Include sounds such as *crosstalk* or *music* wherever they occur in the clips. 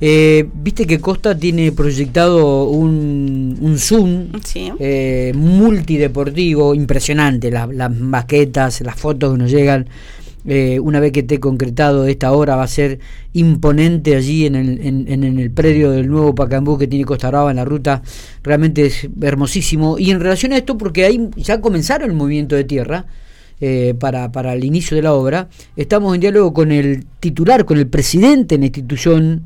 Eh, Viste que Costa tiene proyectado un, un Zoom Sí. eh, multideportivo, impresionante, la- las maquetas, las fotos que nos llegan. Eh, una vez que esté concretado esta obra va a ser imponente allí en el, en, en- en el predio del nuevo Pacambú que tiene Costa Brava en la ruta, realmente es hermosísimo. Y en relación a esto, porque ahí ya comenzaron el movimiento de tierra eh, para, para el inicio de la obra, estamos en diálogo con el titular, con el presidente de la institución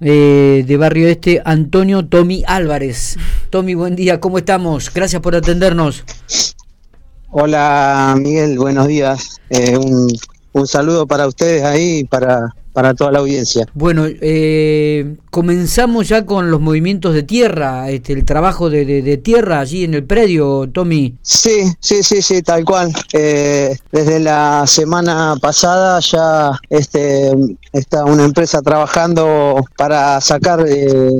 eh, de Barrio Este, Antonio Tommy Álvarez. Tommy, buen día, ¿cómo estamos? Gracias por atendernos. Hola Miguel, buenos días. Eh, un, un saludo para ustedes ahí para, para toda la audiencia. Bueno, eh, comenzamos ya con los movimientos de tierra, este, el trabajo de, de- de tierra allí en el predio, Tommy. Sí, sí, sí, sí, tal cual. Eh, desde la semana pasada ya este, está una empresa trabajando para sacar eh,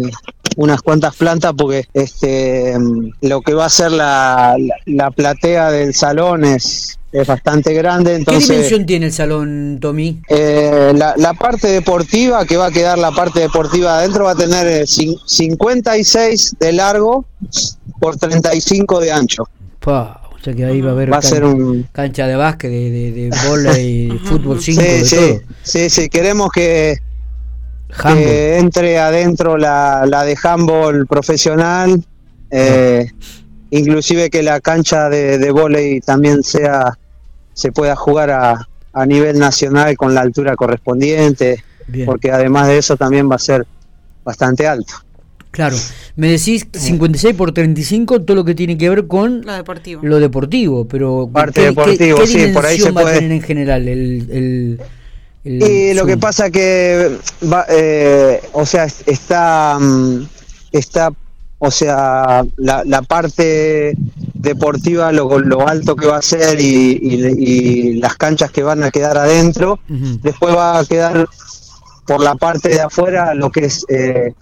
unas cuantas plantas porque este, lo que va a ser la, la, la platea del salón es, es bastante grande. Entonces, ¿Qué dimensión tiene el salón, Tommy? Eh, la, la parte deportiva, que va a quedar la parte deportiva adentro, va a tener eh, cin- 56 de largo por 35 de ancho. Pa, o sea que ahí va a haber Va a can- ser un... cancha de básquet, de, de, de de *laughs* fútbol 5, Sí, de sí, todo. sí, sí, queremos que, entre adentro la, la de handball profesional, eh, inclusive que la cancha de, de vóley también sea se pueda jugar a, a nivel nacional con la altura correspondiente, Bien. porque además de eso también va a ser bastante alto. Claro, me decís 56 por 35, todo lo que tiene que ver con Lo deportivo. lo deportivo, pero Parte ¿qué, deportivo, qué, qué sí, por ahí dimensión se va a tener en general el, el, el Y lo que pasa que, va, eh, o sea, es- está, mm, está, o sea, la, la parte deportiva, lo, lo alto que va a ser y, y- y las canchas que van a quedar adentro, después va a quedar por la parte de afuera lo que es eh,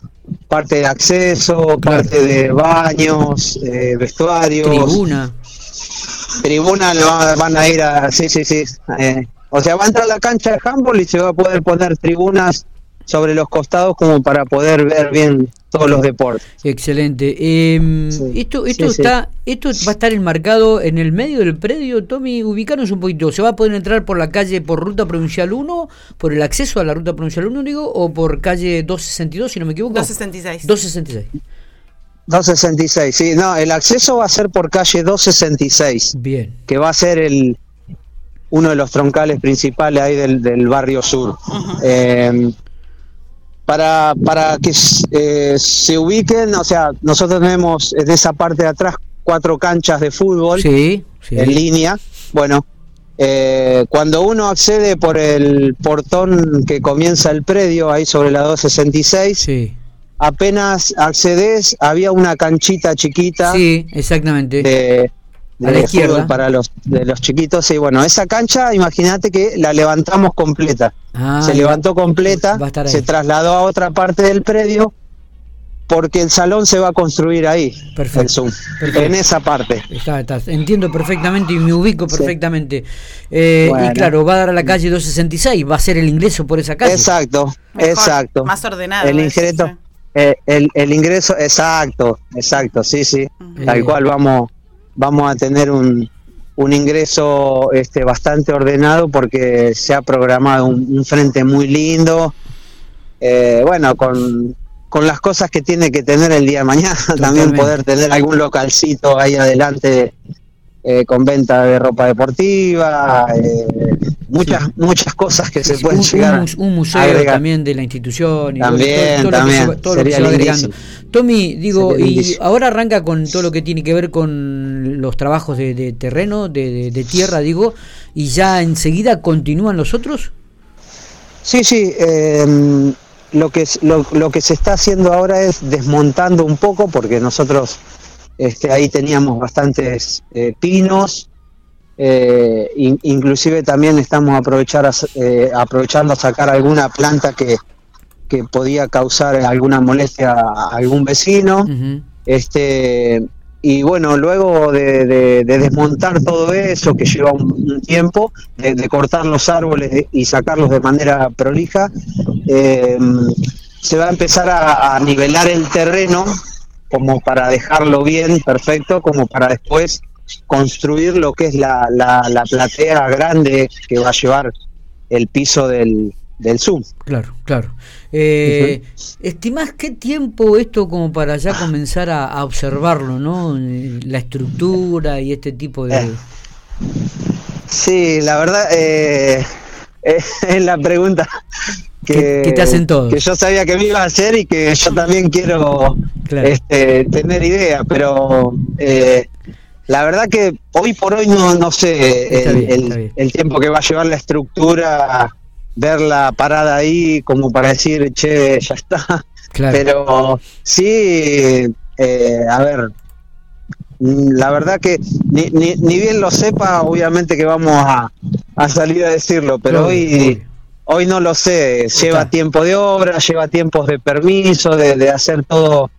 parte de acceso, parte de baños, eh, vestuarios, tribuna. tribuna lo va- van a ir a sí sí sí eh, o sea va a entrar la cancha de handball y se va a poder poner tribunas sobre los costados como para poder ver bien todos los deportes Excelente. Eh, Sí, esto esto sí, sí. está esto va a estar enmarcado en el medio del predio, Tommy, ubicarnos un poquito. ¿Se va a poder entrar por la calle por ruta provincial 1, por el acceso a la ruta provincial 1, digo, o por calle 262, si no me equivoco? 266. 266. 266 sí no el acceso va a ser por calle 266 Bien. que va a ser el uno de los troncales principales ahí del, del barrio sur Eh, para para que eh, se ubiquen o sea nosotros tenemos en esa parte de atrás cuatro canchas de fútbol Sí, sí. en línea. Bueno, eh, cuando uno accede por el portón que comienza el predio, ahí sobre la 266, Sí. apenas accedes, había una canchita chiquita Sí, exactamente. de, A la de izquierda. fútbol para los, de los chiquitos. Y bueno, esa cancha, imagínate que la levantamos completa. Ah, se va- levantó completa, va a estar ahí. se trasladó a otra parte del predio. Porque el salón se va a construir ahí, Perfecto, el Zoom, perfecto. en esa parte. Está, está, entiendo perfectamente y me ubico Sí. perfectamente. Eh, Y claro, va a dar a la calle 266, va a ser el ingreso por esa calle. Exacto, Mejor, exacto. Más ordenado. el eso, ingreso eh, el, el ingreso exacto exacto sí sí tal Eh. cual vamos vamos a tener un, un ingreso este bastante ordenado porque se ha programado un, un frente muy lindo. Eh, bueno con con las cosas que tiene que tener el día de mañana *laughs* también poder tener algún localcito ahí adelante eh, con venta de ropa deportiva eh, muchas muchas cosas que se pueden un, llegar un museo agregar. también de la institución y También, todo, todo lo que se todo lo que Sería se va. Tommy, digo, Sería y lindísimo. ahora arranca con todo lo que tiene que ver con los trabajos de, de terreno, de, de- de tierra, digo, y ya enseguida continúan los otros. Sí, sí. eh, lo, que, lo, lo que se está haciendo ahora es desmontando un poco, porque nosotros este, ahí teníamos bastantes eh, pinos. eh, in- inclusive también estamos aprovechar eh, aprovechando a sacar alguna planta que, que podía causar alguna molestia a algún vecino. Este, y bueno, luego de, de- de desmontar todo eso, que lleva un, un tiempo, de, de cortar los árboles y sacarlos de manera prolija, eh, se va a empezar a, nivelar el terreno como para dejarlo bien, perfecto, como para después construir lo que es la, la, platea grande que va a llevar el piso del, del Zoom. Claro, claro. Eh, ¿Estimás qué tiempo esto como para ya comenzar a, observarlo, ¿no? La estructura y este tipo de... Eh, sí, la verdad eh, *laughs* es la pregunta que, te hacen todos. Que yo sabía que me iba a hacer y que yo también quiero este, tener idea, pero eh, la verdad que hoy por hoy no, no sé el, tiempo que va a llevar la estructura, verla parada ahí como para decir, che, ya está. Pero sí, eh, a ver, la verdad que ni, ni, bien lo sepa, obviamente que vamos a, salir a decirlo, pero hoy Hoy no lo sé, lleva tiempo de obra, lleva tiempos de permiso, de, hacer todo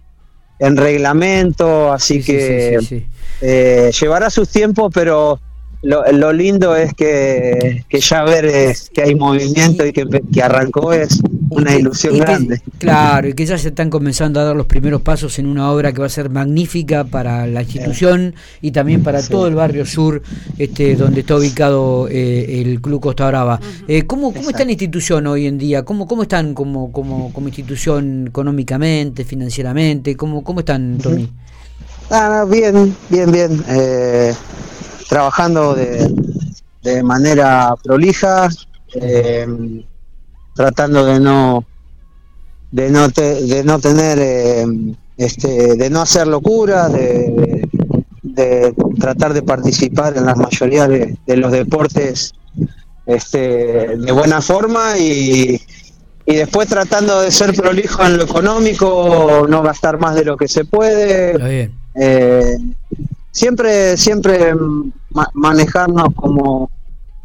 en reglamento, así que eh, llevará sus tiempos, pero lo, lindo es que, ya ver que hay movimiento y que, arrancó es una ilusión grande. Claro, y que ya se están comenzando a dar los primeros pasos en una obra que va a ser magnífica para la institución y también para todo el barrio sur, este, donde está ubicado eh, el Club Costa Brava. Eh, ¿Cómo, cómo está la institución hoy en día? ¿Cómo, cómo están como, como, como institución económicamente, financieramente? ¿Cómo, cómo están, Tony? Ah, bien, bien, bien. Eh, trabajando de, de manera prolija, eh, tratando de no de no de no tener eh, este de no hacer locura de, de, tratar de participar en la mayoría de, los deportes este de buena forma y, y después tratando de ser prolijo en lo económico no gastar más de lo que se puede. Eh, siempre siempre manejarnos como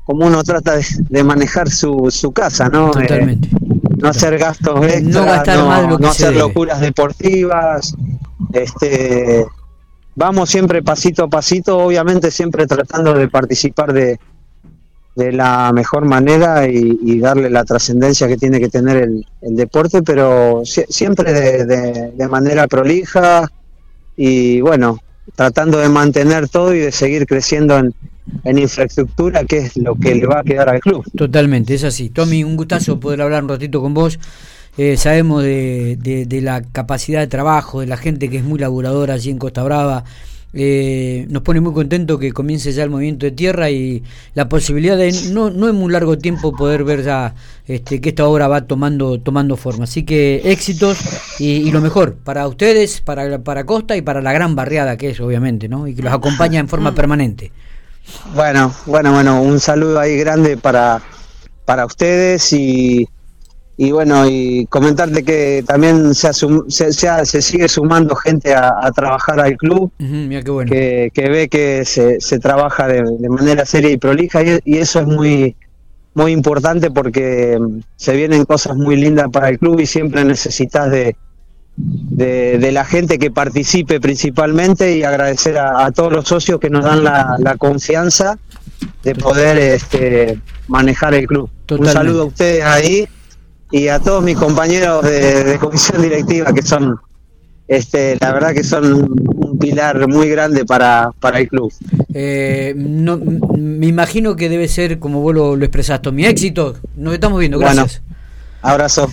como uno trata de, manejar su, su casa, ¿no? Totalmente. Eh, no hacer gastos extra, no, hacer locuras deportivas, este vamos siempre pasito a pasito, obviamente siempre tratando de participar de, de la mejor manera y, darle la trascendencia que tiene que tener el, deporte, pero siempre de, de, manera prolija y bueno, tratando de mantener todo y de seguir creciendo en, infraestructura, que es lo que le va a quedar al club. Totalmente, es así. Tommy, un gustazo poder hablar un ratito con vos. Eh, sabemos de, de, la capacidad de trabajo, de la gente que es muy laburadora allí en Costa Brava. Eh, nos pone muy contento que comience ya el movimiento de tierra y la posibilidad de no, no en muy largo tiempo poder ver ya este, que esta obra va tomando tomando forma. Así que éxitos y, lo mejor para ustedes, para, para Costa y para la gran barriada que es, obviamente, ¿no? y que los acompaña en forma permanente. Bueno, bueno, bueno, un saludo ahí grande para, para ustedes y, y bueno, y comentarte que también se, se, se, sigue sumando gente a, trabajar al club, que, que, ve que se, se trabaja de, manera seria y prolija y, y, eso es muy muy importante porque se vienen cosas muy lindas para el club y siempre necesitas de, de, la gente que participe principalmente y agradecer a, todos los socios que nos dan la, confianza de poder este, manejar el club. Un saludo a ustedes ahí y a todos mis compañeros de, comisión directiva que son, este, la verdad que son un pilar muy grande para, para el club. Eh, no, me imagino que debe ser, como vos lo, expresaste, mi éxito. Nos estamos viendo, gracias. abrazo.